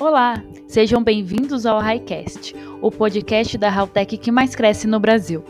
Olá, sejam bem-vindos ao Highcast, o podcast da Haltech que mais cresce no Brasil.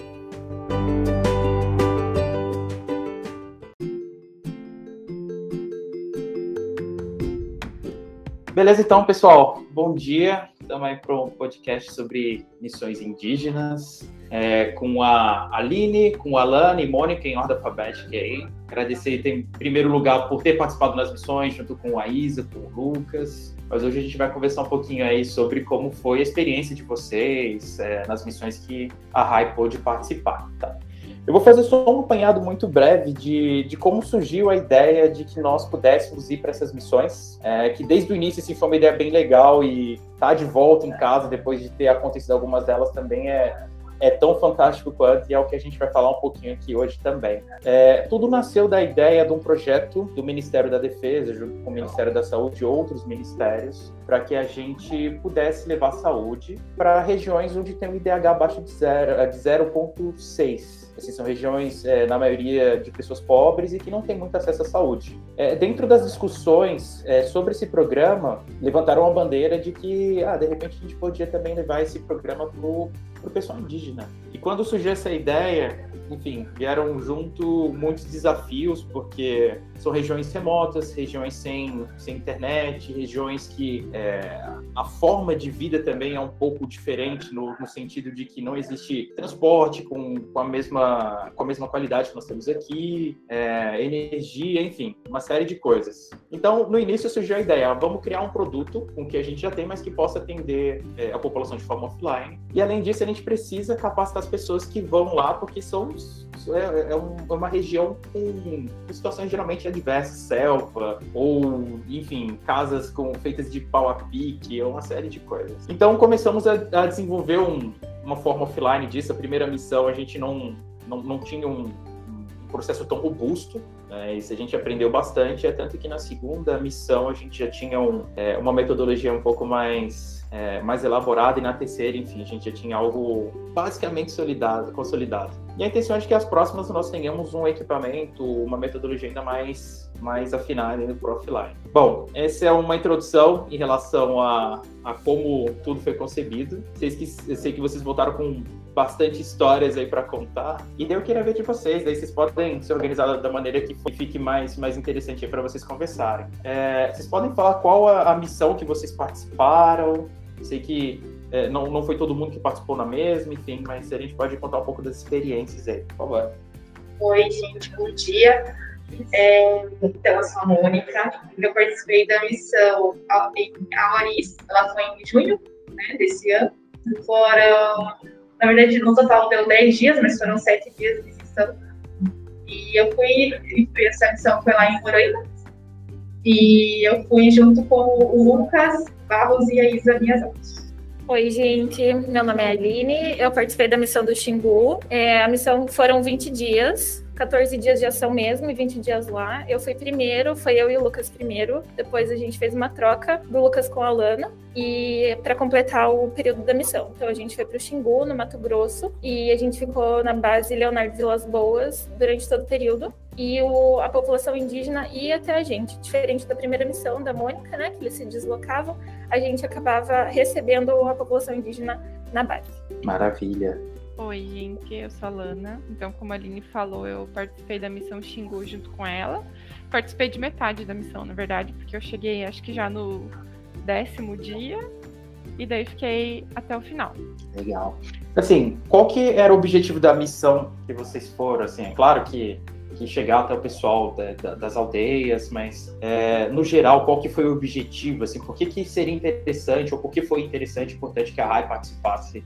Beleza, então, pessoal. Bom dia. Estamos aí para um podcast sobre missões indígenas, é, com a Aline, com a Alana e Mônica em ordem alfabética aí. Agradecer, em primeiro lugar, por ter participado das missões, junto com a Isa, com o Lucas. Mas hoje a gente vai conversar um pouquinho aí sobre como foi a experiência de vocês é, nas missões que a RAI pôde participar. Tá? Eu vou fazer só um apanhado muito breve de, de como surgiu a ideia de que nós pudéssemos ir para essas missões, é, que desde o início assim, foi uma ideia bem legal e estar tá de volta em casa depois de ter acontecido algumas delas também é, é tão fantástico quanto e é o que a gente vai falar um pouquinho aqui hoje também. É, tudo nasceu da ideia de um projeto do Ministério da Defesa, junto com o Ministério da Saúde e outros ministérios, para que a gente pudesse levar saúde para regiões onde tem um IDH abaixo de 0,6 Assim, são regiões, é, na maioria, de pessoas pobres e que não têm muito acesso à saúde. É, dentro das discussões é, sobre esse programa, levantaram a bandeira de que, ah, de repente, a gente podia também levar esse programa para o pessoal indígena. E quando surgiu essa ideia, enfim, vieram junto muitos desafios, porque são regiões remotas, regiões sem, sem internet, regiões que é, a forma de vida também é um pouco diferente, no, no sentido de que não existe transporte com, com, a, mesma, com a mesma qualidade que nós temos aqui, é, energia, enfim, uma série de coisas. Então, no início surgiu a ideia, vamos criar um produto com que a gente já tem, mas que possa atender é, a população de forma offline. E, além disso, a gente precisa capacitar as pessoas que vão lá, porque são é, é, um, é, uma região com, situações geralmente adversas, selva, ou, enfim, casas com, feitas de pau a pique, uma série de coisas. Então começamos a, a desenvolver um, uma forma offline disso. A primeira missão a gente não, não, não tinha um, processo tão robusto, né? Isso a gente aprendeu bastante, é tanto que na segunda missão a gente já tinha um, é, uma metodologia um pouco mais é, mais elaborada e na terceira, enfim, a gente já tinha algo basicamente solidado, consolidado. E a intenção é que as próximas nós tenhamos um equipamento, uma metodologia ainda mais, mais afinada para o offline. Bom, essa é uma introdução em relação a, a como tudo foi concebido. Sei que, eu sei que vocês voltaram com bastante histórias aí para contar. E daí eu queria ver de vocês, daí vocês podem se organizar da maneira que fique mais, mais interessante para vocês conversarem. É, vocês podem falar qual a, a missão que vocês participaram, Sei que é, não, não foi todo mundo que participou na mesma, enfim, mas a gente pode contar um pouco das experiências aí, por favor. Oi, gente, bom dia. É, então, eu sou a Mônica, eu participei da missão a Auris, ela foi em junho né, desse ano. Foram, na verdade, no total deu 10 dias, mas foram 7 dias de missão. E eu fui, essa missão foi lá em Roraima, e eu fui junto com o Lucas Barros e a Isa Miyazaki. Oi, gente. Meu nome é Aline. Eu participei da missão do Xingu. É, a missão foram 20 dias. 14 dias de ação mesmo e 20 dias lá. Eu fui primeiro, foi eu e o Lucas primeiro. Depois a gente fez uma troca do Lucas com a Lana e para completar o período da missão. Então a gente foi para o Xingu, no Mato Grosso, e a gente ficou na base Leonardo Vilas Boas durante todo o período. E o, a população indígena ia até a gente, diferente da primeira missão da Mônica, né, que eles se deslocavam, a gente acabava recebendo a população indígena na base. Maravilha. Oi, gente, eu sou a Lana. Então, como a Aline falou, eu participei da missão Xingu junto com ela. Participei de metade da missão, na verdade, porque eu cheguei, acho que já no décimo dia, e daí fiquei até o final. Legal. Assim, qual que era o objetivo da missão que vocês foram? Assim, é claro que, que chegar até o pessoal da, da, das aldeias, mas é, no geral, qual que foi o objetivo? Assim, por que, que seria interessante, ou por que foi interessante, importante que a RAI participasse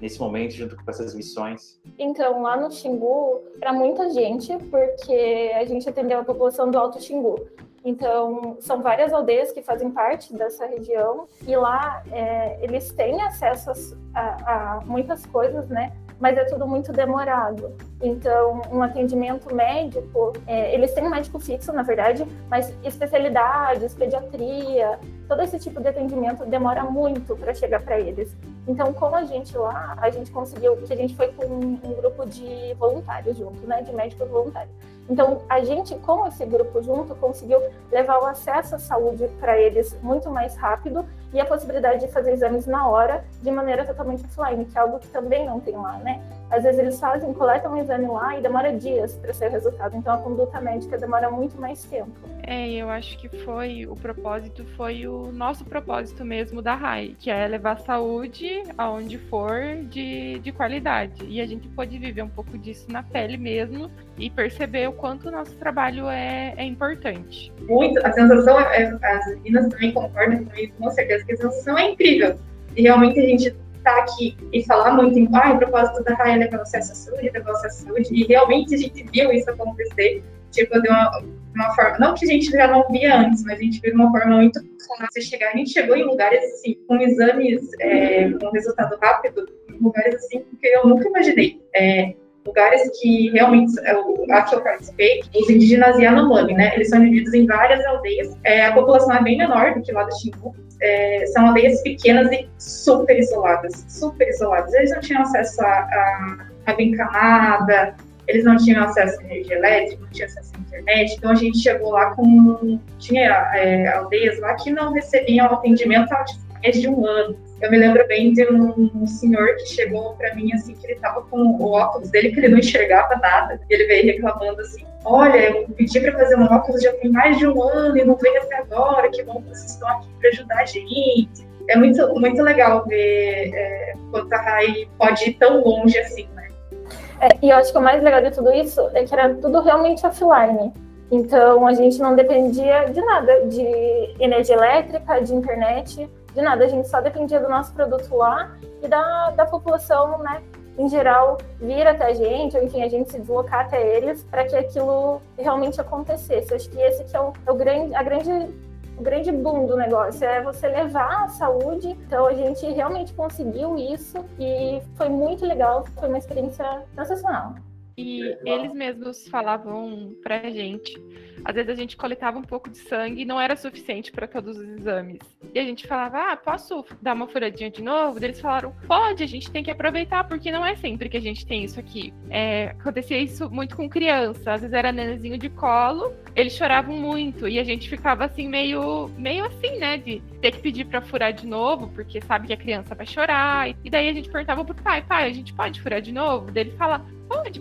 nesse momento, junto com essas missões? Então, lá no Xingu, para muita gente, porque a gente atendeu a população do Alto Xingu. Então, são várias aldeias que fazem parte dessa região e lá é, eles têm acesso a, a, muitas coisas, né? Mas é tudo muito demorado. Então, um atendimento médico, é, eles têm um médico fixo, na verdade, mas especialidades, pediatria, todo esse tipo de atendimento demora muito para chegar para eles. Então, com a gente lá, a gente conseguiu, que a gente foi com um grupo de voluntários junto, né, de médicos voluntários. Então, a gente, com esse grupo junto, conseguiu levar o acesso à saúde para eles muito mais rápido e a possibilidade de fazer exames na hora, de maneira totalmente offline, que é algo que também não tem lá, né? Às vezes eles fazem, coletam um exame lá e demora dias para ser o resultado. Então, a conduta médica demora muito mais tempo. É, eu acho que foi o propósito, foi o nosso propósito mesmo da RAI, que é levar saúde aonde for de, de qualidade. E a gente pode viver um pouco disso na pele mesmo e perceber o quanto o nosso trabalho é, é importante. Muito, a sensação, é, as meninas também concordam comigo, com certeza, que a sensação é incrível. E realmente a gente tá aqui e falar muito em ah, propósito da RAI é acesso à saúde, acesso à saúde, e realmente a gente viu isso acontecer tipo, de uma, uma forma, não que a gente já não via antes, mas a gente viu de uma forma muito fácil chegar. A gente chegou em lugares assim, com exames é, com resultado rápido, em lugares assim que eu nunca imaginei. É, lugares que realmente, aqui eu participei, os indígenas Yanomami, né? Eles são divididos em várias aldeias. É, a população é bem menor do que lá do Xingu. É, são aldeias pequenas e super isoladas, super isoladas. Eles não tinham acesso a, a, a encanada, eles não tinham acesso à energia elétrica, não tinham acesso à internet, então a gente chegou lá com. Tinha é, aldeias lá que não recebiam atendimento há mais de um ano. Eu me lembro bem de um senhor que chegou para mim assim, que ele tava com o óculos dele, que ele não enxergava nada, e ele veio reclamando assim: Olha, eu pedi para fazer um óculos já tem mais de um ano e não veio até agora, que bom que vocês estão aqui para ajudar a gente. É muito, muito legal ver é, quanto a RAI pode ir tão longe assim, né? É, e eu acho que o mais legal de tudo isso é que era tudo realmente offline. Então a gente não dependia de nada, de energia elétrica, de internet, de nada. A gente só dependia do nosso produto lá e da, da população, né? Em geral, vir até a gente, ou enfim, a gente se deslocar até eles para que aquilo realmente acontecesse. Acho que esse que é, o, é o grande, a grande o grande boom do negócio é você levar a saúde. Então a gente realmente conseguiu isso e foi muito legal, foi uma experiência sensacional. E eles mesmos falavam pra gente. Às vezes a gente coletava um pouco de sangue e não era suficiente para todos os exames. E a gente falava, ah, posso dar uma furadinha de novo? E eles falaram, pode, a gente tem que aproveitar, porque não é sempre que a gente tem isso aqui. É, acontecia isso muito com criança. Às vezes era nenenzinho de colo, eles choravam muito. E a gente ficava assim, meio, meio assim, né? De ter que pedir para furar de novo, porque sabe que a criança vai chorar. E daí a gente perguntava pro pai, pai, a gente pode furar de novo? Daí ele fala,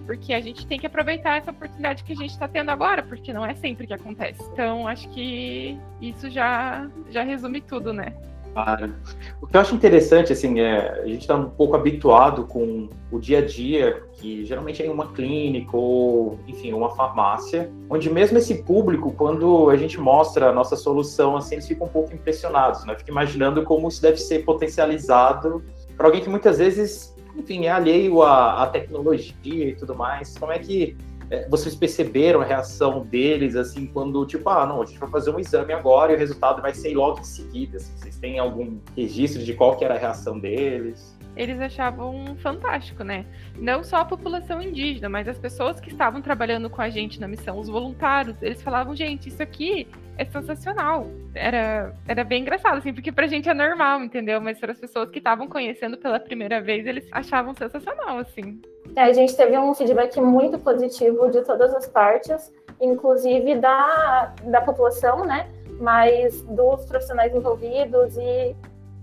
Porque a gente tem que aproveitar essa oportunidade que a gente está tendo agora, porque não é sempre que acontece. Então, acho que isso já, já resume tudo, né? Claro. O que eu acho interessante, assim, é a gente está um pouco habituado com o dia a dia, que geralmente é em uma clínica ou, enfim, uma farmácia, onde mesmo esse público, quando a gente mostra a nossa solução, assim, eles ficam um pouco impressionados, né? Fica imaginando como isso deve ser potencializado para alguém que muitas vezes enfim, é alheio à, à tecnologia e tudo mais. Como é que é, vocês perceberam a reação deles, assim, quando, tipo, ah, não, a gente vai fazer um exame agora e o resultado vai ser logo em seguida? Assim, vocês têm algum registro de qual que era a reação deles? Eles achavam fantástico, né? Não só a população indígena, mas as pessoas que estavam trabalhando com a gente na missão, os voluntários, eles falavam, gente, isso aqui é sensacional. Era, era bem engraçado, assim, porque pra gente é normal, entendeu? Mas para as pessoas que estavam conhecendo pela primeira vez, eles achavam sensacional, assim. É, a gente teve um feedback muito positivo de todas as partes, inclusive da, da população, né? Mas dos profissionais envolvidos e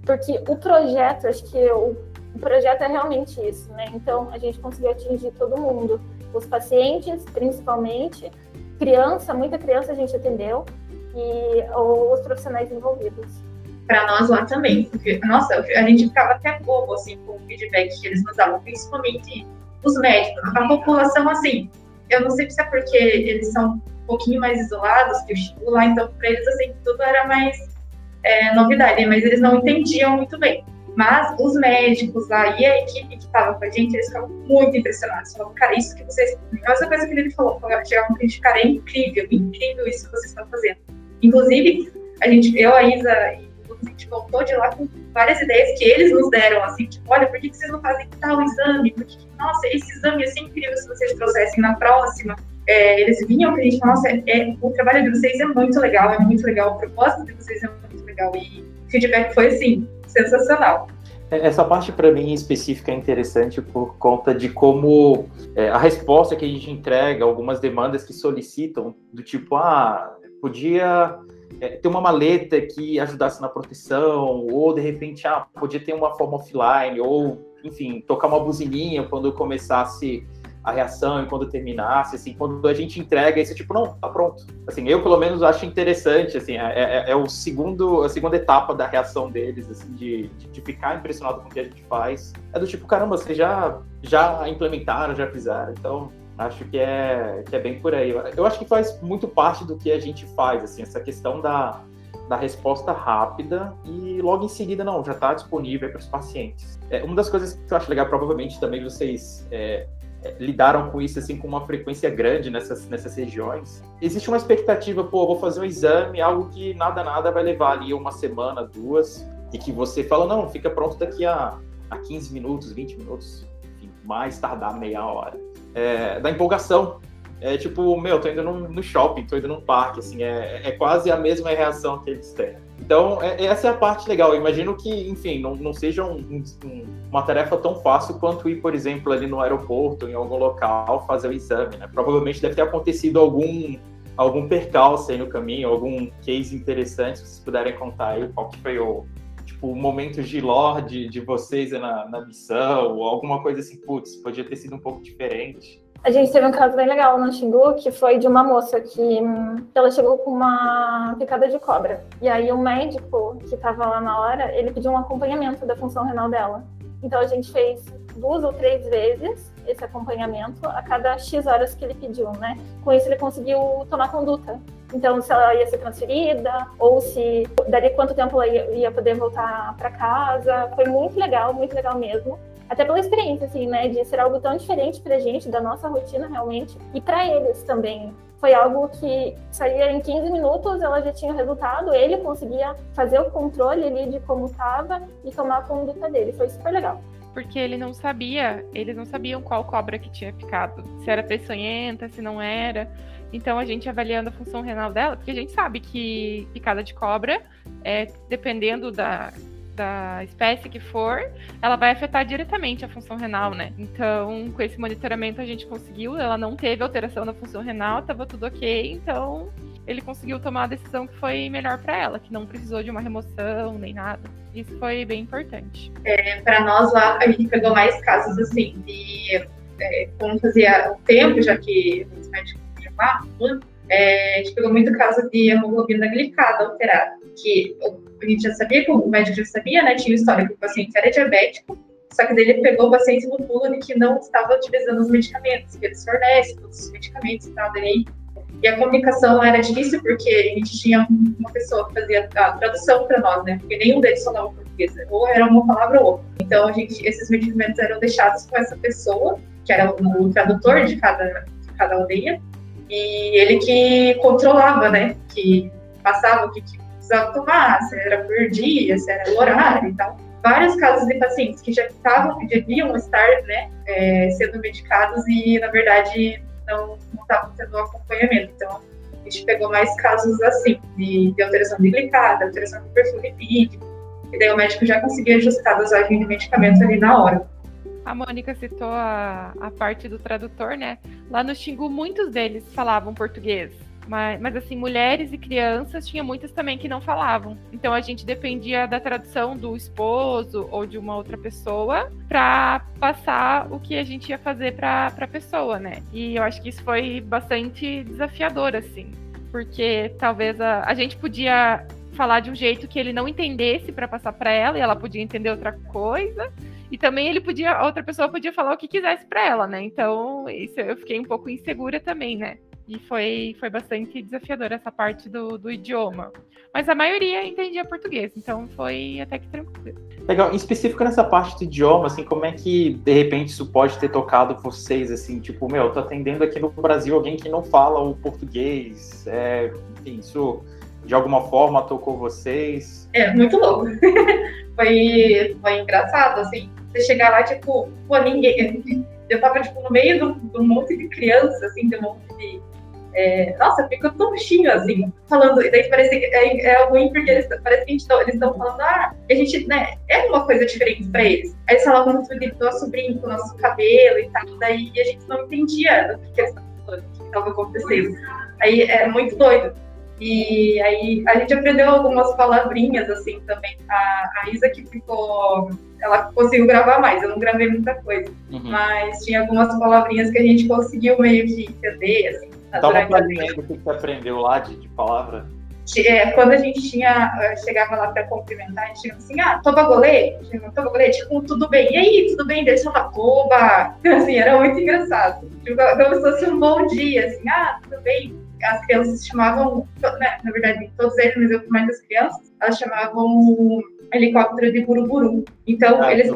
porque o projeto, acho que o o projeto é realmente isso, né? Então, a gente conseguiu atingir todo mundo, os pacientes, principalmente, criança, muita criança a gente atendeu, e os profissionais envolvidos. Para nós lá também, porque, nossa, a gente ficava até bobo, assim, com o feedback que eles nos davam, principalmente os médicos. A população, assim, eu não sei se é porque eles são um pouquinho mais isolados que o Chico lá, então para eles, assim, tudo era mais é, novidade, mas eles não entendiam muito bem. Mas os médicos lá e a equipe que estava com a gente, eles ficavam muito impressionados. Falavam, cara, isso que vocês. A mesma coisa que ele falou, chegavam pra gente, cara, é incrível, incrível isso que vocês estão fazendo. Inclusive, a gente, eu, a Isa e a gente voltou de lá com várias ideias que eles nos deram, assim, tipo, olha, por que, vocês não fazem tal exame? Porque, nossa, esse exame ia ser incrível se vocês trouxessem na próxima. É, eles vinham pra gente, nossa, é, é, o trabalho de vocês é muito legal, é muito legal, o propósito de vocês é muito legal. E o feedback foi assim, sensacional. É, essa parte para mim específica é interessante por conta de como é, a resposta que a gente entrega, algumas demandas que solicitam, do tipo, ah, podia é, ter uma maleta que ajudasse na proteção, ou de repente, ah, podia ter uma forma offline, ou, enfim, tocar uma buzininha quando começasse a reação e quando terminasse, assim, quando a gente entrega esse tipo, não, tá pronto. Assim, eu pelo menos acho interessante, assim, é, é, é o segundo, a segunda etapa da reação deles, assim, de, de, ficar impressionado com o que a gente faz. É do tipo, caramba, vocês já, já implementaram, já fizeram, então acho que é, que é bem por aí. Eu acho que faz muito parte do que a gente faz, assim, essa questão da, da resposta rápida e logo em seguida, não, já está disponível para os pacientes. É, uma das coisas que eu acho legal, provavelmente também vocês é, lidaram com isso assim com uma frequência grande nessas, nessas regiões. Existe uma expectativa, pô, vou fazer um exame, algo que nada nada vai levar ali uma semana, duas, e que você fala, não, fica pronto daqui a, a 15 minutos, 20 minutos, enfim, mais tardar meia hora. É, da empolgação. É tipo, meu, tô indo no, no shopping, tô indo num parque, assim, é, é quase a mesma reação que eles têm. Então, é, essa é a parte legal. Eu imagino que, enfim, não, não seja um, um, uma tarefa tão fácil quanto ir, por exemplo, ali no aeroporto, em algum local, fazer o exame. Né? Provavelmente deve ter acontecido algum, algum percalço aí no caminho, algum case interessante, se vocês puderem contar aí qual que foi o, tipo, o momento de lorde de vocês na, na missão, ou alguma coisa assim, putz, podia ter sido um pouco diferente. A gente teve um caso bem legal no Xingu, que foi de uma moça que ela chegou com uma picada de cobra. E aí o médico que estava lá na hora, ele pediu um acompanhamento da função renal dela. Então a gente fez duas ou três vezes esse acompanhamento a cada X horas que ele pediu, né? Com isso ele conseguiu tomar conduta. Então, se ela ia ser transferida, ou se daria quanto tempo ela ia, ia poder voltar para casa. Foi muito legal, muito legal mesmo até pela experiência, assim, né, de ser algo tão diferente pra gente, da nossa rotina realmente, e para eles também. Foi algo que saía em 15 minutos, ela já tinha o resultado, ele conseguia fazer o controle ali de como estava e tomar a conduta dele. Foi super legal porque ele não sabia, eles não sabiam qual cobra que tinha picado, se era peçonhenta, se não era. Então a gente avaliando a função renal dela, porque a gente sabe que picada de cobra, é, dependendo da, da espécie que for, ela vai afetar diretamente a função renal, né? Então, com esse monitoramento a gente conseguiu, ela não teve alteração na função renal, estava tudo ok, então ele conseguiu tomar a decisão que foi melhor para ela, que não precisou de uma remoção nem nada. Isso foi bem importante. É, para nós lá, a gente pegou mais casos assim, de é, como fazia o tempo, já que os médicos iam lá, é, a gente pegou muito caso de hemoglobina glicada alterada, que a gente já sabia, que o médico já sabia, né? Tinha história que o paciente era diabético, só que ele pegou o paciente no pulo de que não estava utilizando os medicamentos, que eles fornecem todos os medicamentos e tal, daí e a comunicação era difícil porque a gente tinha uma pessoa que fazia a tradução para nós, né? Porque nenhum deles falava português, ou era uma palavra ou outra. Então, a gente, esses medicamentos eram deixados com essa pessoa, que era o tradutor de cada, de cada aldeia, e ele que controlava, né? Que passava o que, que precisava tomar, se era por dia, se era horário e tal. Vários casos de pacientes que já estavam, deviam estar, né, é, sendo medicados e, na verdade, não estavam tendo acompanhamento. Então, a gente pegou mais casos assim, de, de alteração de glicada, alteração de perfil lipídico, e daí o médico já conseguia ajustar a dosagem de medicamentos ali na hora. A Mônica citou a, a parte do tradutor, né? Lá no Xingu, muitos deles falavam português. Mas, mas, assim, mulheres e crianças tinha muitas também que não falavam. Então a gente dependia da tradução do esposo ou de uma outra pessoa para passar o que a gente ia fazer para a pessoa, né? E eu acho que isso foi bastante desafiador, assim, porque talvez a, a gente podia falar de um jeito que ele não entendesse para passar para ela e ela podia entender outra coisa. E também ele podia, a outra pessoa podia falar o que quisesse para ela, né? Então, isso eu fiquei um pouco insegura também, né? E foi, foi bastante desafiador essa parte do, do idioma. Mas a maioria entendia português, então foi até que tranquilo. Legal, em específico nessa parte do idioma, assim, como é que de repente isso pode ter tocado vocês, assim, tipo, meu, tô atendendo aqui no Brasil alguém que não fala o português, é, enfim, isso de alguma forma tocou vocês? É, muito louco. foi, foi engraçado, assim, você chegar lá, tipo, pô, ninguém. Eu tava, tipo, no meio de um monte de crianças, assim, de um monte de É, nossa, ficou tontinho, assim, falando, e daí parece que é, é ruim porque eles, parece que eles estão falando, ah, a gente, né, é uma coisa diferente pra eles. Aí eles falavam muito do nosso brinco, nosso cabelo e tal, daí a gente não entendia o que, que eles estavam falando, o que estava acontecendo. Aí é muito doido. E aí a gente aprendeu algumas palavrinhas assim também. A, a Isa que ficou, ela conseguiu gravar mais, eu não gravei muita coisa, uhum. mas tinha algumas palavrinhas que a gente conseguiu meio que entender, assim. Dá uma palhinha do que você aprendeu lá de, de palavra? É, quando a gente tinha, eh, chegava lá para cumprimentar, a gente tinha assim, ah, toba golê, toba golê, tipo, tudo bem, e aí, tudo bem? Daí só toba, assim, era muito engraçado, tipo, como se fosse um bom dia, assim, ah, tudo bem, as crianças chamavam, né, na verdade, todos eles, mas eu mais as crianças, elas chamavam helicóptero de buruburu. Então, ah, eles,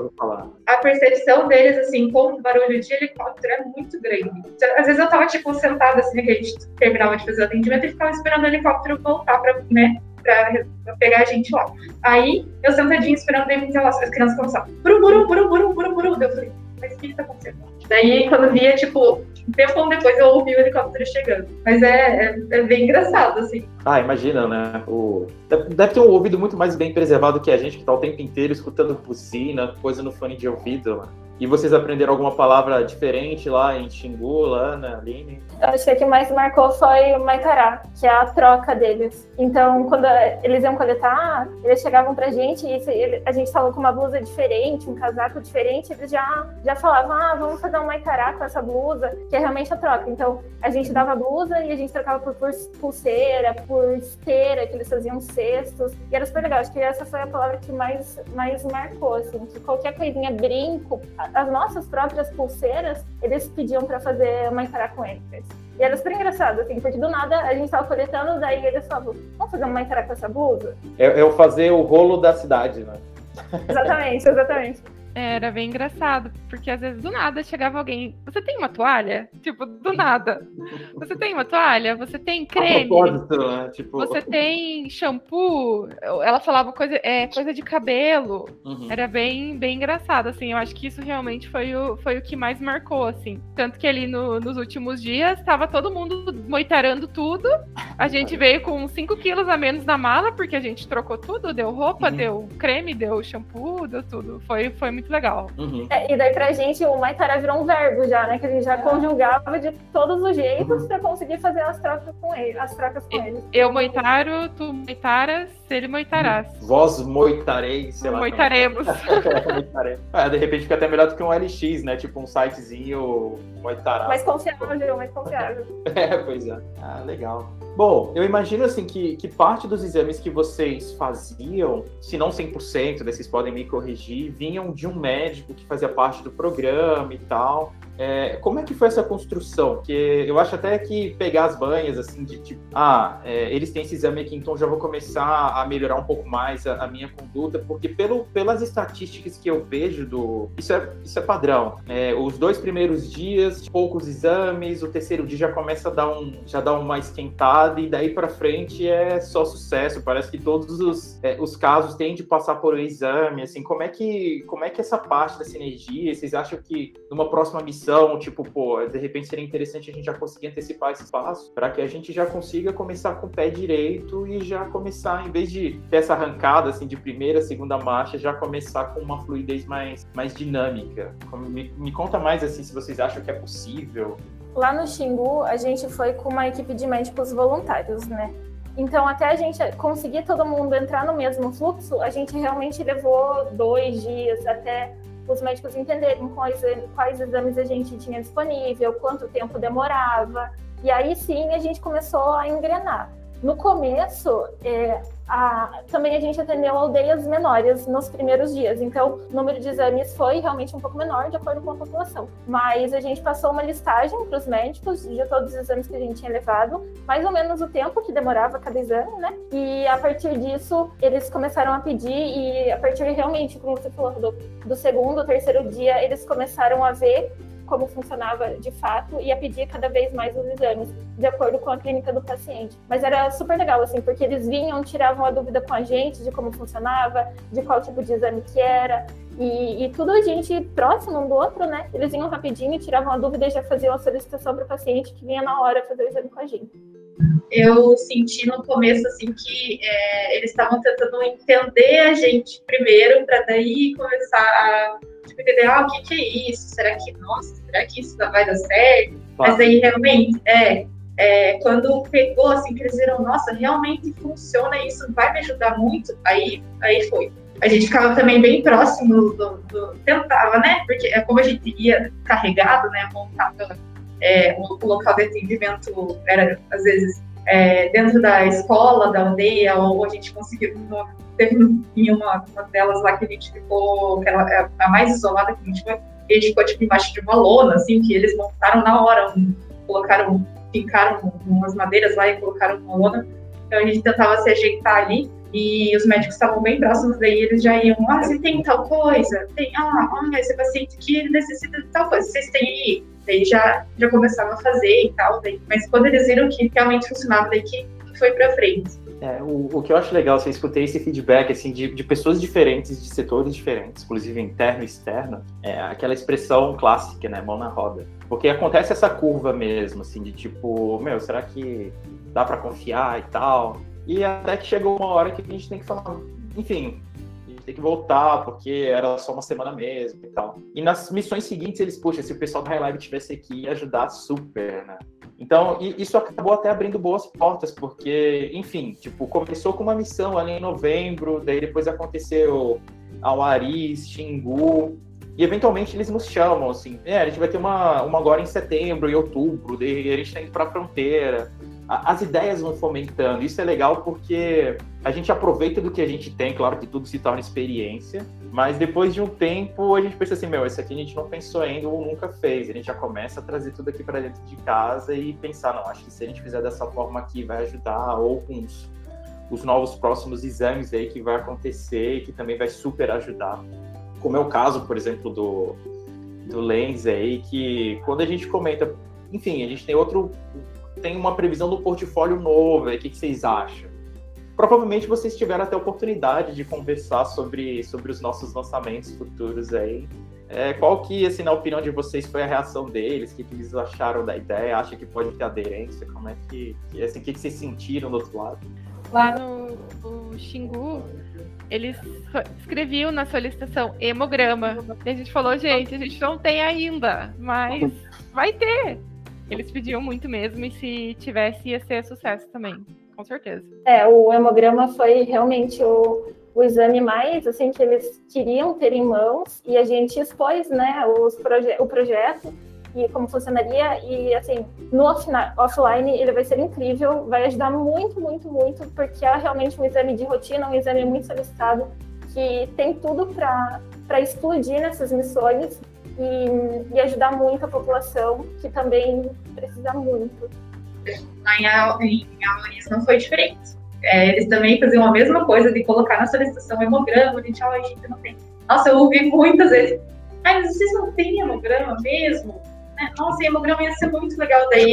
a percepção deles, assim, com o barulho de helicóptero é muito grande. Às vezes eu tava, tipo, sentada, assim, que a gente terminava de fazer o atendimento e ficava esperando o helicóptero voltar pra, né, pra, pra pegar a gente lá. Aí, eu sentadinha esperando, daí as crianças começaram, buruburu, buruburu, buruburu. Eu falei, mas o que que tá acontecendo? Daí, quando via, tipo, um tempo depois eu ouvi o helicóptero chegando. Mas é, é, é, bem engraçado, assim. Ah, imagina, né? O... Deve ter um ouvido muito mais bem preservado que a gente, que tá o tempo inteiro escutando buzina, coisa no fone de ouvido. Né? E vocês aprenderam alguma palavra diferente lá em Xingu, Lana, Aline? Eu acho que o que mais marcou foi o Maitará, que é a troca deles. Então, quando eles iam coletar, eles chegavam pra gente e a gente falou com uma blusa diferente, um casaco diferente, eles já, já falavam, ah, vamos fazer um Maitará com essa blusa, que é realmente a troca. Então, a gente dava a blusa e a gente trocava por pulseira, por esteira, que eles faziam cestos. E era super legal. Acho que essa foi a palavra que mais, mais marcou, assim, que qualquer coisinha, brinco, as nossas próprias pulseiras, eles pediam para fazer uma encará com eles. E era super engraçado, assim, porque do nada a gente tava coletando, daí eles falavam, vamos fazer uma encará com essa blusa? É, é fazer o rolo da cidade, né? Exatamente, exatamente. Era bem engraçado, porque às vezes do nada chegava alguém. Você tem uma toalha? Tipo, do nada. Você tem uma toalha? Você tem creme? Né? Tipo... Você tem shampoo? Ela falava coisa, é, coisa de cabelo. Uhum. Era bem, bem engraçado, assim. Eu acho que isso realmente foi o, foi o que mais marcou, assim. Tanto que ali no, nos últimos dias estava todo mundo moitarando tudo. A gente veio com 5 quilos a menos na mala, porque a gente trocou tudo, deu roupa, uhum. deu creme, deu shampoo, deu tudo. Foi, foi muito muito legal. Uhum. É, e daí pra gente o Maitara virou um verbo já, né? Que a gente já conjugava de todos os jeitos uhum. pra conseguir fazer as trocas com ele, as trocas com eles. Eu moitaro, tu moitaras, ele moitarás. Vós moitareis, sei lá. Moitaremos. é, de repente fica até melhor do que um LX, né? Tipo um sitezinho moitará. Mais confiável, mais confiável. é, pois é. Ah, legal. Bom, eu imagino assim que, que parte dos exames que vocês faziam, se não 100%, né, vocês podem me corrigir, vinham de um médico que fazia parte do programa e tal. É, como é que foi essa construção? Porque eu acho até que pegar as banhas, assim, de tipo, ah, é, eles têm esse exame aqui, então já vou começar a melhorar um pouco mais a, a, minha conduta, porque pelo, pelas estatísticas que eu vejo do. Isso é, isso é padrão. É, os dois primeiros dias, poucos exames, o terceiro dia já começa a dar um. já dá uma esquentada, e daí para frente é só sucesso. Parece que todos os, é, os casos têm de passar por um exame, assim, como é que. Como é que essa parte da sinergia, vocês acham que numa próxima missão tipo, pô, de repente seria interessante a gente já conseguir antecipar esse passo para que a gente já consiga começar com o pé direito e já começar, em vez de ter essa arrancada assim de primeira, segunda marcha, já começar com uma fluidez mais, mais dinâmica. Me, me conta mais assim se vocês acham que é possível. Lá no Xingu, a gente foi com uma equipe de médicos voluntários, né? Então, até a gente conseguir todo mundo entrar no mesmo fluxo, a gente realmente levou dois dias até os médicos entenderem quais, quais exames a gente tinha disponível, quanto tempo demorava. E aí sim a gente começou a engrenar. No começo, é, a, também a gente atendeu aldeias menores nos primeiros dias, então o número de exames foi realmente um pouco menor de acordo com a população. Mas a gente passou uma listagem para os médicos de todos os exames que a gente tinha levado, mais ou menos o tempo que demorava cada exame, né? E a partir disso, eles começaram a pedir, e a partir realmente, como você falou, do, do segundo, terceiro dia, eles começaram a ver como funcionava de fato e a pedir cada vez mais os exames, de acordo com a clínica do paciente. Mas era super legal, assim, porque eles vinham, tiravam a dúvida com a gente de como funcionava, de qual tipo de exame que era, E, e, tudo a gente próximo um do outro, né? Eles vinham rapidinho, tiravam a dúvida e já faziam a solicitação para o paciente que vinha na hora fazer o exame com a gente. Eu senti no começo assim que é, eles estavam tentando entender a gente primeiro, para daí começar a tipo, entender ah, o que, que é isso? Será que, nossa, será que isso vai dar certo? Mas aí realmente, é, é, quando pegou, assim, que eles viram, nossa, realmente funciona isso, vai me ajudar muito, aí, aí foi. A gente ficava também bem próximo do, do tentava, né? Porque é como a gente ia carregado, né? Montava é, o, o, local de atendimento era às vezes é, dentro da escola, da aldeia, ou a gente conseguiu teve uma, uma delas lá que a gente ficou, que era a mais isolada que a gente foi, a gente ficou tipo embaixo de uma lona, assim, que eles montaram na hora, um, colocaram fincaram umas madeiras lá e colocaram uma lona. Então a gente tentava se ajeitar ali e os médicos estavam bem próximos, daí eles já iam, ah, você tem tal coisa? Tem, ah, ah esse paciente ele necessita de tal coisa, vocês têm aí? Daí já, já começava a fazer e tal, daí, mas quando eles viram que realmente funcionava, daí que foi para frente. É, o, o que eu acho legal, assim, escutei esse feedback assim, de, de pessoas diferentes, de setores diferentes, inclusive interno e externo, é aquela expressão clássica, né, mão na roda. Porque acontece essa curva mesmo, assim, de tipo, meu, será que dá para confiar e tal? E até que chegou uma hora que a gente tem que falar, enfim, tem que voltar, porque era só uma semana mesmo e tal. E nas missões seguintes eles, puxa, se o pessoal da High Live tivesse aqui, ia ajudar super, né? Então, isso acabou até abrindo boas portas, porque, enfim, tipo, começou com uma missão ali em novembro, daí depois aconteceu Awaris, Xingu, e eventualmente eles nos chamam, assim, é, a gente vai ter uma, uma agora em setembro e outubro, daí a gente tá indo pra fronteira. As ideias vão fomentando. Isso é legal porque a gente aproveita do que a gente tem, claro que tudo se torna experiência, mas depois de um tempo a gente pensa assim, meu, isso aqui a gente não pensou ainda ou nunca fez. A gente já começa a trazer tudo aqui para dentro de casa e pensar, não, acho que se a gente fizer dessa forma aqui vai ajudar, ou com os, os novos próximos exames aí que vai acontecer e que também vai super ajudar como é o caso, por exemplo, do, do Lens aí, que quando a gente comenta, enfim, a gente tem outro, tem uma previsão do portfólio novo, aí, o que, que vocês acham? Provavelmente vocês tiveram até a oportunidade de conversar sobre, sobre os nossos lançamentos futuros aí. É, qual que, assim, na opinião de vocês, foi a reação deles? O que, que eles acharam da ideia? Acha que pode ter aderência? Como é que, assim, o que, que vocês sentiram do outro lado? Lá no, no Xingu, eles escreviam na solicitação hemograma. E a gente falou, gente, a gente não tem ainda, mas vai ter. Eles pediam muito mesmo, e se tivesse, ia ser sucesso também, com certeza. É, o hemograma foi realmente o, o exame mais assim que eles queriam ter em mãos, e a gente expôs né, os proje o projeto e como funcionaria. E assim, no offline ele vai ser incrível, vai ajudar muito, muito, muito, porque é realmente um exame de rotina, um exame muito solicitado, que tem tudo para explodir nessas missões e, e, ajudar muito a população, que também precisa muito. Em Alanis não foi diferente. É, eles também faziam a mesma coisa de colocar na solicitação hemograma, a gente, oh, a gente não tem. Nossa, eu ouvi muitas vezes. Ai, mas vocês não têm hemograma mesmo? Né? Nossa, hemograma ia ser muito legal daí.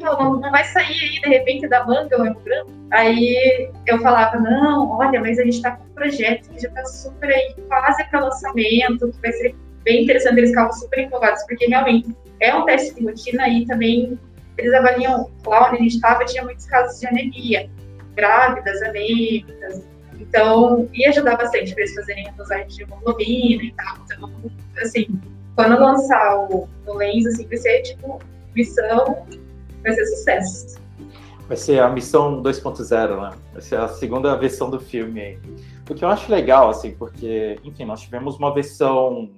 Não, não vai sair aí, de repente, da manga o hemograma. Aí eu falava, não, olha, mas a gente está com um projeto que já está super aí, quase para lançamento, que vai ser bem interessante, eles ficavam super empolgados, porque realmente é um teste de rotina e também eles avaliam, lá onde a gente estava, tinha muitos casos de anemia, grávidas, anêmicas, então ia ajudar bastante para eles fazerem a dosagem de hemoglobina e tal. Então, assim, quando lançar o, o Lens, assim, vai ser tipo missão, vai ser sucesso. Vai ser a missão 2.0, né? Vai ser a segunda versão do filme aí. O que eu acho legal, assim, porque, enfim, nós tivemos uma versão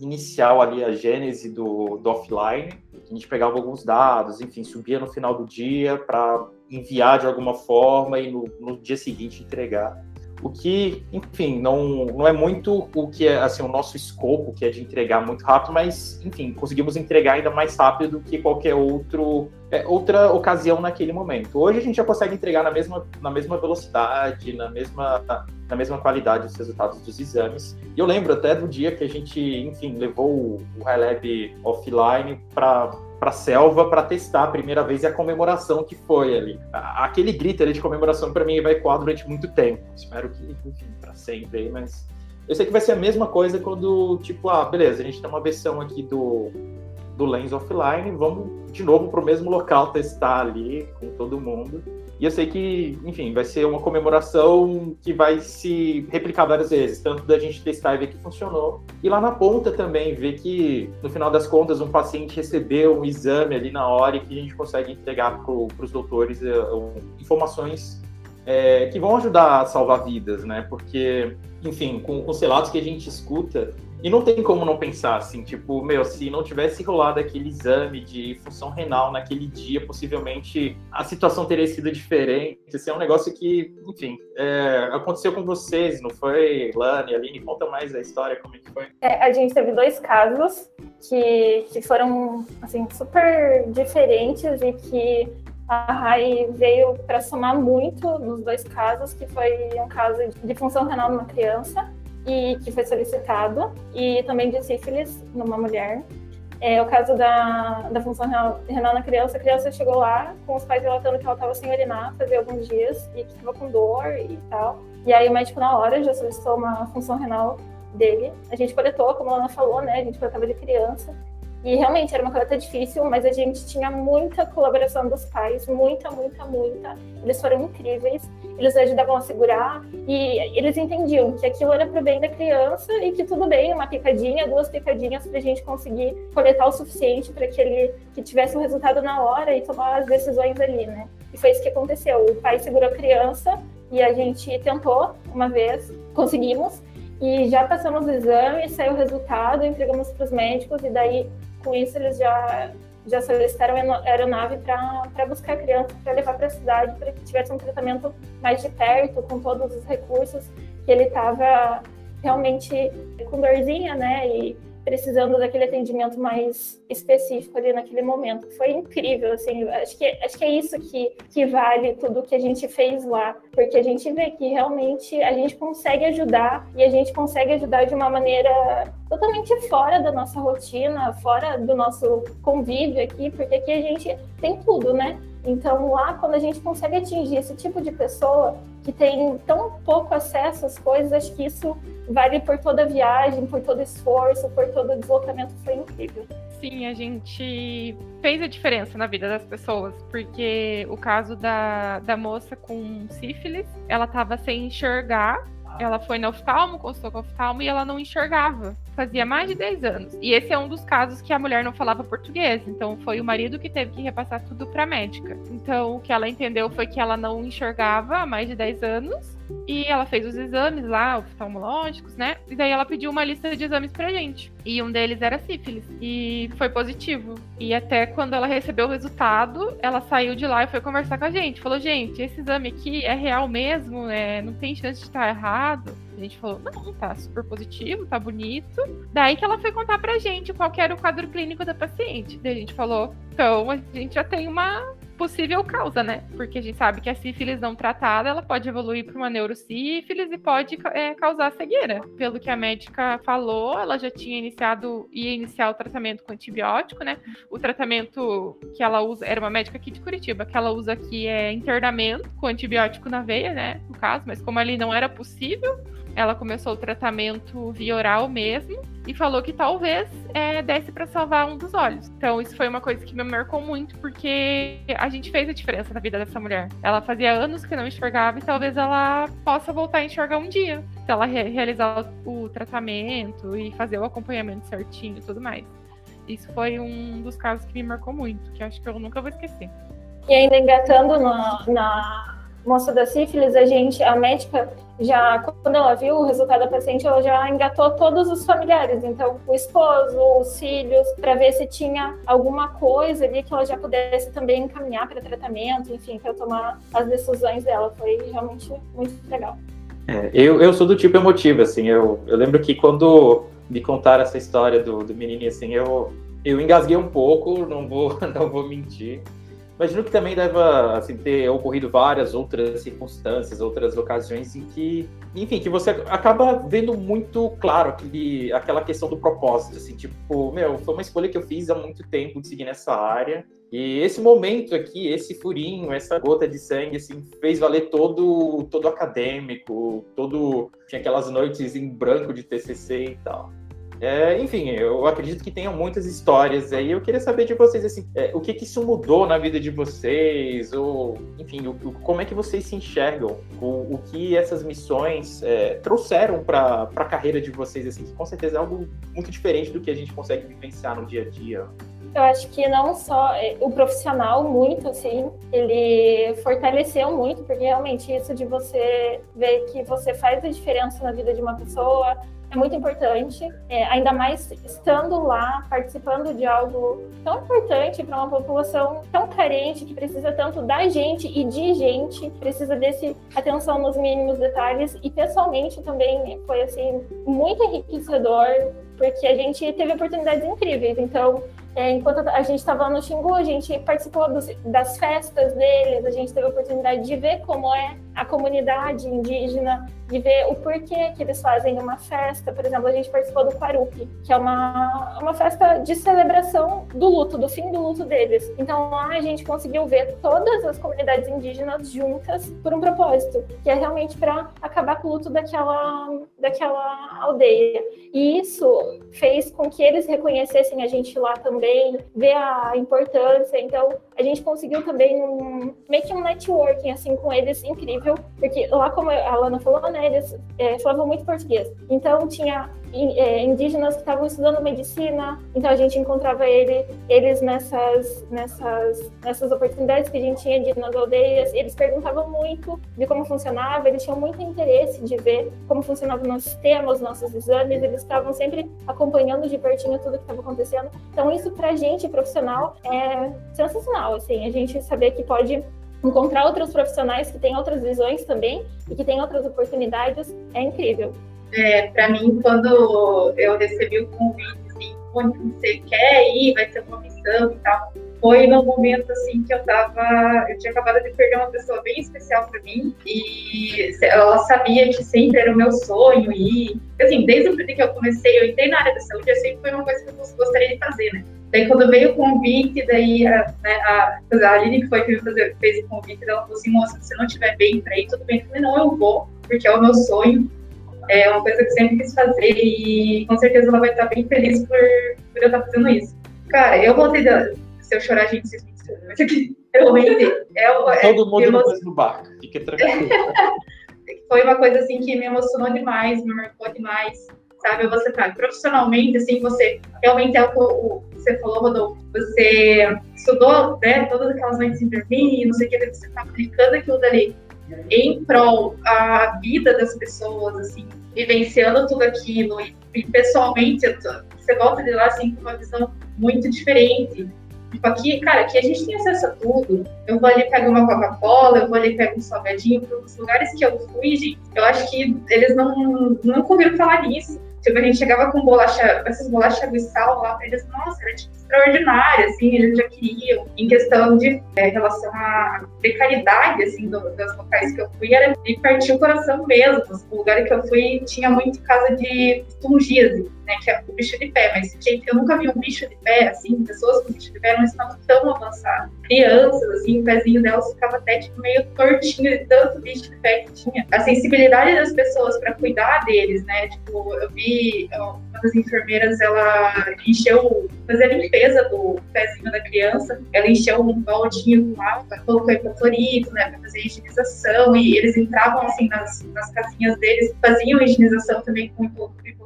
inicial ali, a gênese do, do offline, a gente pegava alguns dados, enfim, subia no final do dia para enviar de alguma forma e no, no dia seguinte entregar o que, enfim, não, não é muito o que é assim, o nosso escopo, que é de entregar muito rápido, mas, enfim, conseguimos entregar ainda mais rápido do que qualquer outro, é, outra ocasião naquele momento. Hoje a gente já consegue entregar na mesma, na mesma velocidade, na mesma, na mesma qualidade os resultados dos exames. E eu lembro até do dia que a gente, enfim, levou o, o High offline para para a selva para testar a primeira vez e a comemoração que foi ali. Aquele grito ali de comemoração para mim vai ecoar durante muito tempo. Espero que, enfim, para sempre mas Eu sei que vai ser a mesma coisa quando, tipo, ah, beleza, a gente tem uma versão aqui do, do Lens Offline, vamos de novo para o mesmo local testar ali com todo mundo. E eu sei que, enfim, vai ser uma comemoração que vai se replicar várias vezes, tanto da gente testar e ver que funcionou, e lá na ponta também ver que, no final das contas, um paciente recebeu um exame ali na hora e que a gente consegue entregar para os doutores uh, informações é, que vão ajudar a salvar vidas, né? Porque, enfim, com, com os relatos que a gente escuta, e não tem como não pensar assim, tipo, meu, se não tivesse rolado aquele exame de função renal naquele dia, possivelmente a situação teria sido diferente. Esse é um negócio que, enfim, é, aconteceu com vocês, não foi, Lani, Aline? Conta mais a história, como é que foi. É, a gente teve dois casos que, que foram, assim, super diferentes e que a RAI veio para somar muito nos dois casos, que foi um caso de função renal numa criança e que foi solicitado, e também de sífilis numa mulher. É, o caso da, da função renal, na criança, a criança chegou lá com os pais relatando que ela estava sem urinar fazia alguns dias e que estava com dor e tal. E aí o médico na hora já solicitou uma função renal dele. A gente coletou, como a Ana falou, né? A gente coletava de criança. E realmente era uma coleta difícil, mas a gente tinha muita colaboração dos pais, muita, muita, muita. Eles foram incríveis, eles ajudavam a segurar e eles entendiam que aquilo era para o bem da criança e que tudo bem, uma picadinha, duas picadinhas para a gente conseguir coletar o suficiente para que ele que tivesse o um resultado na hora e tomar as decisões ali, né? E foi isso que aconteceu. O pai segurou a criança e a gente tentou uma vez, conseguimos. E já passamos o exame, saiu o resultado, entregamos para os médicos e daí com isso eles já já solicitaram a aeronave para buscar a criança, para levar para a cidade, para que tivesse um tratamento mais de perto, com todos os recursos que ele estava realmente com dorzinha, né? E precisando daquele atendimento mais específico ali naquele momento. Foi incrível, assim, acho que, acho que é isso que, que vale tudo que a gente fez lá, porque a gente vê que realmente a gente consegue ajudar e a gente consegue ajudar de uma maneira totalmente fora da nossa rotina, fora do nosso convívio aqui, porque aqui a gente tem tudo, né? Então, lá, quando a gente consegue atingir esse tipo de pessoa que tem tão pouco acesso às coisas, acho que isso vale por toda a viagem, por todo esforço, por todo o deslocamento, foi incrível. Sim, a gente fez a diferença na vida das pessoas, porque o caso da, da moça com sífilis, ela estava sem enxergar ela foi no oftalmo, consultou com oftalmo e ela não enxergava. Fazia mais de 10 anos. E esse é um dos casos que a mulher não falava português. Então foi o marido que teve que repassar tudo para médica. Então o que ela entendeu foi que ela não enxergava há mais de 10 anos. E ela fez os exames lá, oftalmológicos, né? E daí ela pediu uma lista de exames pra gente. E um deles era sífilis. E foi positivo. E até quando ela recebeu o resultado, ela saiu de lá e foi conversar com a gente. Falou, gente, esse exame aqui é real mesmo? É, não tem chance de estar errado? A gente falou, não, tá super positivo, tá bonito. Daí que ela foi contar pra gente qual era o quadro clínico da paciente. Daí a gente falou, então a gente já tem uma possível causa, né? Porque a gente sabe que a sífilis não tratada, ela pode evoluir para uma neurosífilis e pode é, causar cegueira. Pelo que a médica falou, ela já tinha iniciado, ia iniciar o tratamento com antibiótico, né? O tratamento que ela usa, era uma médica aqui de Curitiba, que ela usa aqui é internamento com antibiótico na veia, né? No caso, mas como ali não era possível, ela começou o tratamento via oral mesmo e falou que talvez é, desse para salvar um dos olhos. Então, isso foi uma coisa que me marcou muito, porque a gente fez a diferença na vida dessa mulher. Ela fazia anos que não enxergava e talvez ela possa voltar a enxergar um dia, se ela re realizar o, tratamento e fazer o acompanhamento certinho e tudo mais. Isso foi um dos casos que me marcou muito, que acho que eu nunca vou esquecer. E ainda engatando na, na moça da sífilis, a gente, a médica, já quando ela viu o resultado da paciente, ela já engatou todos os familiares, então o esposo, os filhos, para ver se tinha alguma coisa ali que ela já pudesse também encaminhar para tratamento, enfim, para tomar as decisões dela. Foi realmente muito legal. É, eu, eu sou do tipo emotivo, assim, eu, eu lembro que quando me contaram essa história do, do menininho, assim, eu, eu engasguei um pouco, não vou, não vou mentir. Imagino que também deva assim, ter ocorrido várias outras circunstâncias, outras ocasiões em que, enfim, que você acaba vendo muito claro aquele, aquela questão do propósito, assim, tipo, meu, foi uma escolha que eu fiz há muito tempo de seguir nessa área. E esse momento aqui, esse furinho, essa gota de sangue, assim, fez valer todo todo acadêmico, todo tinha aquelas noites em branco de TCC e tal. É, enfim, eu acredito que tenham muitas histórias aí. Eu queria saber de vocês, assim, é, o que que isso mudou na vida de vocês? Ou, enfim, o, como é que vocês se enxergam? O, o que essas missões é, trouxeram para a carreira de vocês, assim, com certeza é algo muito diferente do que a gente consegue vivenciar no dia a dia. Eu acho que não só é, o profissional, muito assim, ele fortaleceu muito, porque realmente isso de você ver que você faz a diferença na vida de uma pessoa, é muito importante, é, ainda mais estando lá, participando de algo tão importante para uma população tão carente, que precisa tanto da gente e de gente, precisa desse atenção nos mínimos detalhes, e pessoalmente também foi, assim, muito enriquecedor, porque a gente teve oportunidades incríveis, então é, enquanto a gente estava no Xingu, a gente participou dos, das festas deles, a gente teve a oportunidade de ver como é a comunidade indígena, de ver o porquê que eles fazem uma festa. Por exemplo, a gente participou do Quarupi, que é uma, uma festa de celebração do luto, do fim do luto deles. Então lá a gente conseguiu ver todas as comunidades indígenas juntas por um propósito, que é realmente para acabar com o luto daquela, daquela aldeia. E isso fez com que eles reconhecessem a gente lá também, ver a importância. Então a gente conseguiu também um, meio que um networking assim com eles incrível, porque lá como a Lana falou, né, eles é, falavam muito português. Então tinha é, indígenas que estavam estudando medicina, então a gente encontrava ele, eles nessas, nessas, nessas oportunidades que a gente tinha de nas aldeias, eles perguntavam muito de como funcionava, eles tinham muito interesse de ver como funcionava o nosso sistema, os nossos exames, eles estavam sempre acompanhando de pertinho tudo que estava acontecendo. Então isso para a gente profissional é sensacional, assim, a gente saber que pode encontrar outros profissionais que têm outras visões também e que têm outras oportunidades é incrível. É, para mim, quando eu recebi o convite, assim, onde você quer ir, vai ter uma missão e tal, foi no momento, assim, que eu tava, eu tinha acabado de perder uma pessoa bem especial para mim, e ela sabia que sempre era o meu sonho ir, assim, desde que eu comecei, eu entrei na área da saúde, eu sempre foi uma coisa que eu gostaria de fazer, né? Daí quando veio o convite, daí a, né, a, a Aline que foi que fazer, fez o convite, ela falou assim, moça, se você não estiver bem para ir, tudo bem. Eu falei, não, eu vou, porque é o meu sonho. É uma coisa que eu sempre quis fazer e com certeza ela vai estar bem feliz por, por eu estar fazendo isso. Cara, eu voltei da. Se eu chorar, gente mas aqui eu rendi. É, é, Todo mundo no mesmo barco, fica tranquilo. Foi uma coisa assim que me emocionou demais, me marcou demais. Sabe, você tá profissionalmente, assim, você realmente é o que você falou, Rodolfo, você estudou, né, todas aquelas noites em dormir, não sei o que, você tá aplicando aquilo dali em prol a vida das pessoas, assim, vivenciando tudo aquilo e, e pessoalmente você volta de lá assim com uma visão muito diferente. Tipo, aqui, cara, aqui a gente tem acesso a tudo. Eu vou ali pegar uma Coca-Cola, eu vou ali pegar um salgadinho. Para os lugares que eu fui, gente, eu acho que eles não, não ouviram falar nisso. Tipo, a gente chegava com bolacha, essas bolachas de sal lá pra eles, nossa, era tipo extraordinária, assim, eles já queriam. Em questão de é, relação à precariedade, assim, do, das locais que eu fui, era de partir o coração mesmo. O lugar que eu fui tinha muito casa de tungíase, né, que é o bicho de pé, mas, gente, eu nunca vi um bicho de pé, assim, pessoas com bicho de pé não estavam tão avançadas. Crianças, assim, o pezinho delas ficava até, tipo, meio tortinho de tanto bicho de pé que tinha. A sensibilidade das pessoas para cuidar deles, né, tipo, eu vi uma das enfermeiras, ela encheu, fazer a limpeza do pezinho da criança, ela encheu um baldinho com água, colocou hipotorito, né, para fazer higienização, e eles entravam, assim, nas, nas casinhas deles, faziam higienização também com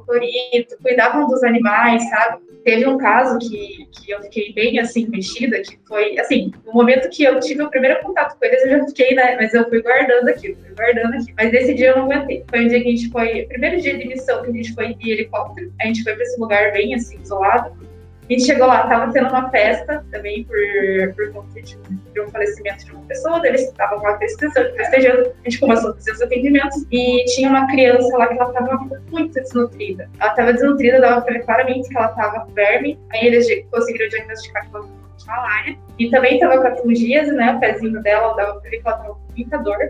hipotorito, cuidavam dos animais, sabe? Teve um caso que, que eu fiquei bem, assim, mexida, que foi, assim, no momento que eu tive o primeiro contato com eles, eu já fiquei, né, mas eu fui guardando aqui, fui guardando aqui. Mas nesse dia eu não aguentei. Foi um dia que a gente foi, primeiro dia de missão que a gente foi de helicóptero, a gente foi para esse lugar bem, assim, isolado, a gente chegou lá, tava tendo uma festa também por, por conta de, de um falecimento de uma pessoa, eles estavam lá festejando, a gente começou a fazer os atendimentos e tinha uma criança lá que ela tava muito desnutrida. Ela tava desnutrida, dava pra ver claramente que ela tava verme, aí eles conseguiram diagnosticar que ela malária. E também estava com a fungíase, né? O pezinho dela dava pra ver que ela tava com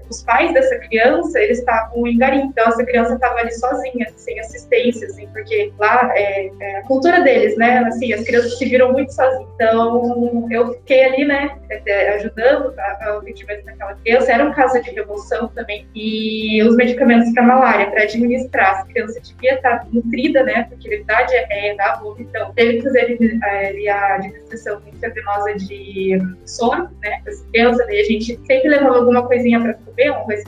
Os pais dessa criança, eles estavam em Garim. Então, essa criança estava ali sozinha, sem assistência, assim, porque lá é, é, a cultura deles, né? Assim, as crianças se viram muito sozinhas. Então, eu fiquei ali, né? Ajudando o atendimento daquela criança. Era um caso de remoção também. E os medicamentos para malária, para administrar. A criança devia estar nutrida, né? Porque a idade é, é da então teve que fazer ali a administração intravenosa de sono, né? Essa criança. Daí a gente sempre levava alguma coisinha para comer, um arroz.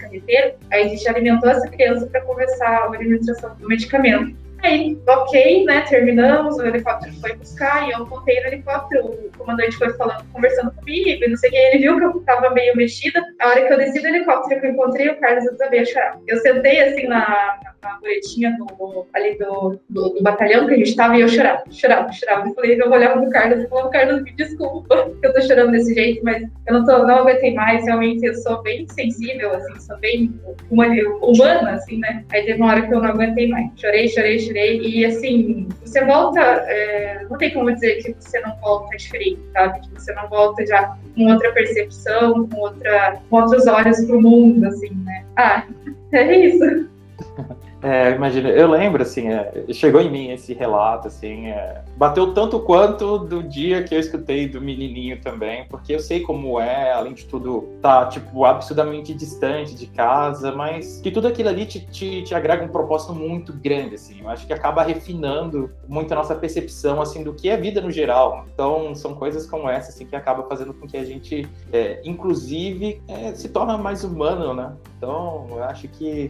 Aí a gente alimentou essa criança para começar a administração do medicamento. Aí, ok, né? Terminamos, o helicóptero foi buscar e eu voltei no helicóptero. O comandante foi falando, conversando comigo, e não sei o que. Ele viu que eu tava meio mexida. A hora que eu desci do helicóptero, que eu encontrei o Carlos, eu desabei a chorar. Eu sentei assim na, na muretinha do, ali do, do, do, batalhão que a gente tava e eu chorava, chorava, chorava. Eu falei, eu olhava pro Carlos e falava, Carlos, me desculpa que eu tô chorando desse jeito, mas eu não, tô, não aguentei mais. Realmente, eu sou bem sensível, assim, sou bem humana, assim, né? Aí teve uma hora que eu não aguentei mais. Chorei, chorei, chorei. E assim, você volta, é, não tem como dizer que você não volta diferente, sabe? Que você não volta já com outra percepção, com, outra, com outros olhos pro mundo, assim, né? Ah, é isso. É, imagina, eu lembro, assim, é, chegou em mim esse relato, assim, é, bateu tanto quanto do dia que eu escutei do menininho também, porque eu sei como é, além de tudo, tá, tipo, absurdamente distante de casa, mas que tudo aquilo ali te, te, te agrega um propósito muito grande, assim, eu acho que acaba refinando muito a nossa percepção, assim, do que é vida no geral. Então, são coisas como essa, assim, que acaba fazendo com que a gente, é, inclusive, é, se torna mais humano, né? Então, eu acho que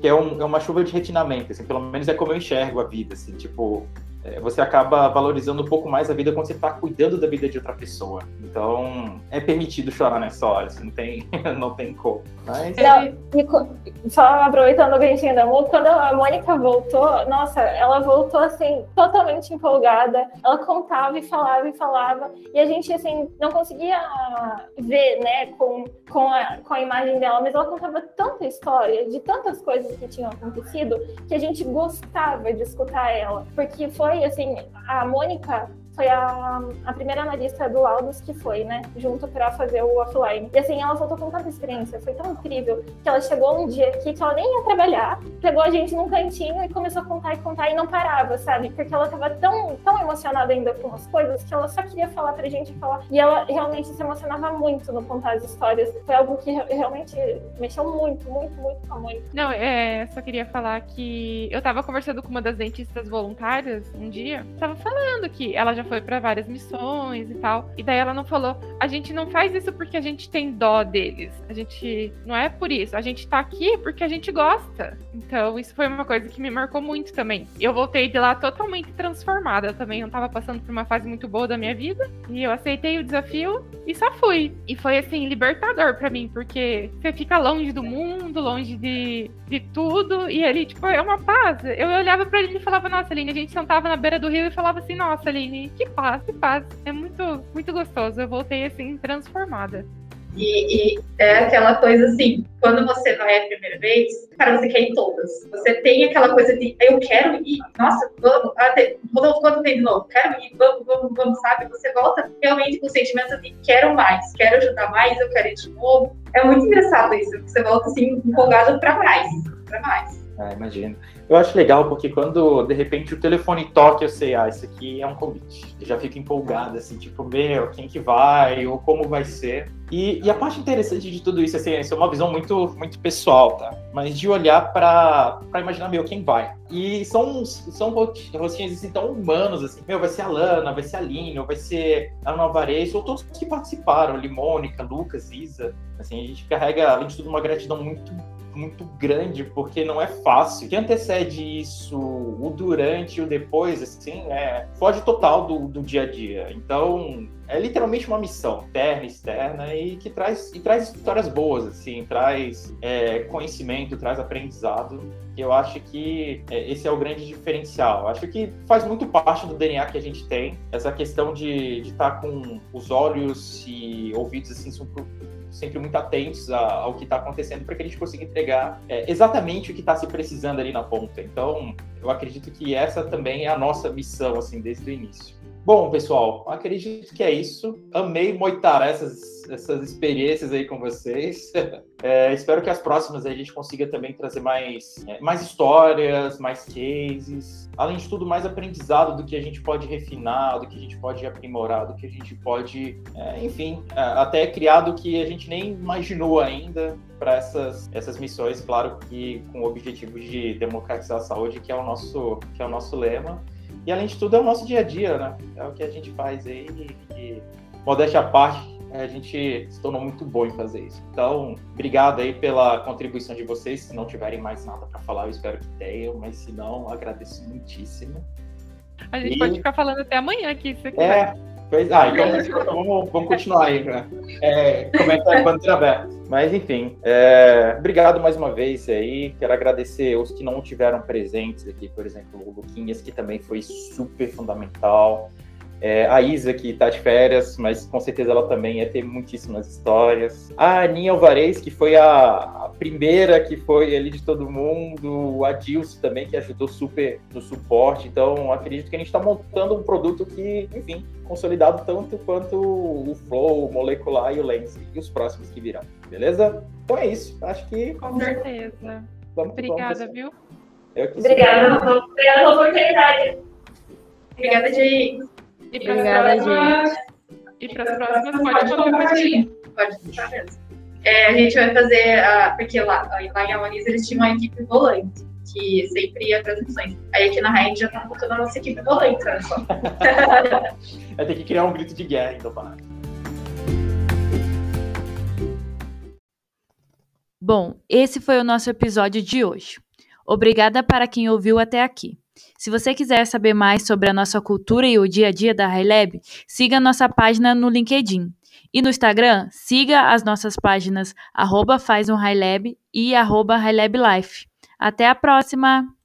que é, um, é uma chuva de retinamento, assim, pelo menos é como eu enxergo a vida, assim, tipo, é, você acaba valorizando um pouco mais a vida quando você está cuidando da vida de outra pessoa. Então, é permitido chorar nessa hora, assim, não tem, não tem como. Mas... Não, só aproveitando o ganchinho da Mu, quando a Mônica voltou, nossa, ela voltou, assim, totalmente empolgada. Ela contava e falava e falava, e a gente, assim, não conseguia ver, né, com, com, a, com a imagem dela, mas ela contava tanta história, de tantas coisas que tinham acontecido, que a gente gostava de escutar ela, porque foi foi, assim, a Mônica foi a, a primeira analista do Laudos que foi, né, junto para fazer o offline. E assim, ela voltou com tanta experiência, foi tão incrível, que ela chegou um dia aqui que ela nem ia trabalhar, pegou a gente num cantinho e começou a contar e contar e não parava, sabe? Porque ela tava tão, tão emocionada ainda com as coisas que ela só queria falar pra gente falar. E ela realmente se emocionava muito no contar as histórias. Foi algo que realmente mexeu muito, muito, muito com a mãe. Não, é, só queria falar que eu tava conversando com uma das dentistas voluntárias um dia, tava falando que ela já foi para várias missões e tal. E daí ela não falou: a gente não faz isso porque a gente tem dó deles. A gente não é por isso. A gente tá aqui porque a gente gosta. Então, isso foi uma coisa que me marcou muito também. Eu voltei de lá totalmente transformada. Eu também não tava passando por uma fase muito boa da minha vida. E eu aceitei o desafio e só fui. E foi assim, libertador para mim, porque você fica longe do mundo, longe de, de tudo. E ali, tipo, é uma paz. Eu olhava para ele e falava, nossa, Aline, a gente sentava na beira do rio e falava assim, nossa, Aline, que paz, que paz. É muito, muito gostoso. Eu voltei assim, transformada. E, e, é aquela coisa assim, quando você vai a primeira vez, cara, você quer ir todas. Você tem aquela coisa de eu quero ir, nossa, vamos, até, Rodolfo, quando de novo, quero ir, vamos, vamos, vamos, sabe? Você volta realmente com o sentimento de quero mais, quero ajudar mais, eu quero ir de novo. É muito engraçado isso, você volta assim, empolgado para mais, para mais. Ah, imagino. Eu acho legal porque quando de repente o telefone toca, eu sei, ah, isso aqui é um convite. Eu já fico empolgado, assim, tipo, meu, quem que vai, ou como vai ser. E, e a parte interessante de tudo isso, assim, isso é uma visão muito, muito pessoal, tá? Mas de olhar para imaginar, meu, quem vai. E são, são rostinhos assim, tão humanos, assim, meu, vai ser a Lana, vai ser a Aline, ou vai ser a Ares, ou todos que participaram, Limônica, Lucas, Isa. Assim, a gente carrega, além de tudo, uma gratidão muito muito grande, porque não é fácil. O que antecede isso, o durante e o depois, assim, é, foge total do, do dia a dia. Então, é literalmente uma missão interna, externa e que traz e traz histórias boas, assim, traz é, conhecimento, traz aprendizado. Eu acho que é, esse é o grande diferencial. Acho que faz muito parte do DNA que a gente tem essa questão de estar tá com os olhos e ouvidos assim sempre muito atentos ao que está acontecendo para que a gente consiga entregar é, exatamente o que está se precisando ali na ponta. Então, eu acredito que essa também é a nossa missão, assim, desde o início. Bom, pessoal, acredito que é isso. Amei moitar essas, essas experiências aí com vocês. É, espero que as próximas a gente consiga também trazer mais, é, mais histórias, mais cases. Além de tudo, mais aprendizado do que a gente pode refinar, do que a gente pode aprimorar, do que a gente pode, é, enfim, é, até criar do que a gente nem imaginou ainda para essas, essas missões, claro que com o objetivo de democratizar a saúde, que é o nosso, que é o nosso lema. E além de tudo, é o nosso dia a dia, né? É o que a gente faz aí e, modéstia à parte, a gente se tornou muito bom em fazer isso. Então, obrigado aí pela contribuição de vocês. Se não tiverem mais nada para falar, eu espero que tenham, mas se não, agradeço muitíssimo. A gente e... pode ficar falando até amanhã aqui, se É, pois, ah, então vamos, vamos continuar aí, né? É, comentar bandeira aberta. Mas enfim, é, obrigado mais uma vez aí. Quero agradecer os que não tiveram presentes aqui, por exemplo, o Luquinhas, que também foi super fundamental. É, a Isa, que está de férias, mas com certeza ela também ia ter muitíssimas histórias. A Aninha Alvarez, que foi a, a primeira que foi ali de todo mundo. A Dilce também, que ajudou super no suporte. Então, acredito que a gente está montando um produto que, enfim, consolidado tanto quanto o Flow, o Molecular e o Lens, e os próximos que virão. Beleza? Então é isso. Acho que. Com certeza. Vamos, Obrigada, vamos, viu? Obrigada, Obrigada pela oportunidade. Obrigada, Jair. E para as próximas, e para as próximas pode compartilhar. Pode deixar mesmo. É, a gente vai fazer, a, porque lá, lá em Alanis eles tinham uma equipe volante, que sempre ia transmissões. Aí aqui na Raid já tá botando a nossa equipe volante, olha só. vai ter que criar um grito de guerra, então, para. Bom, esse foi o nosso episódio de hoje. Obrigada para quem ouviu até aqui. Se você quiser saber mais sobre a nossa cultura e o dia a dia da HiLab, siga a nossa página no LinkedIn. E no Instagram, siga as nossas páginas arroba faz um HiLab e arroba HiLabLife. Até a próxima!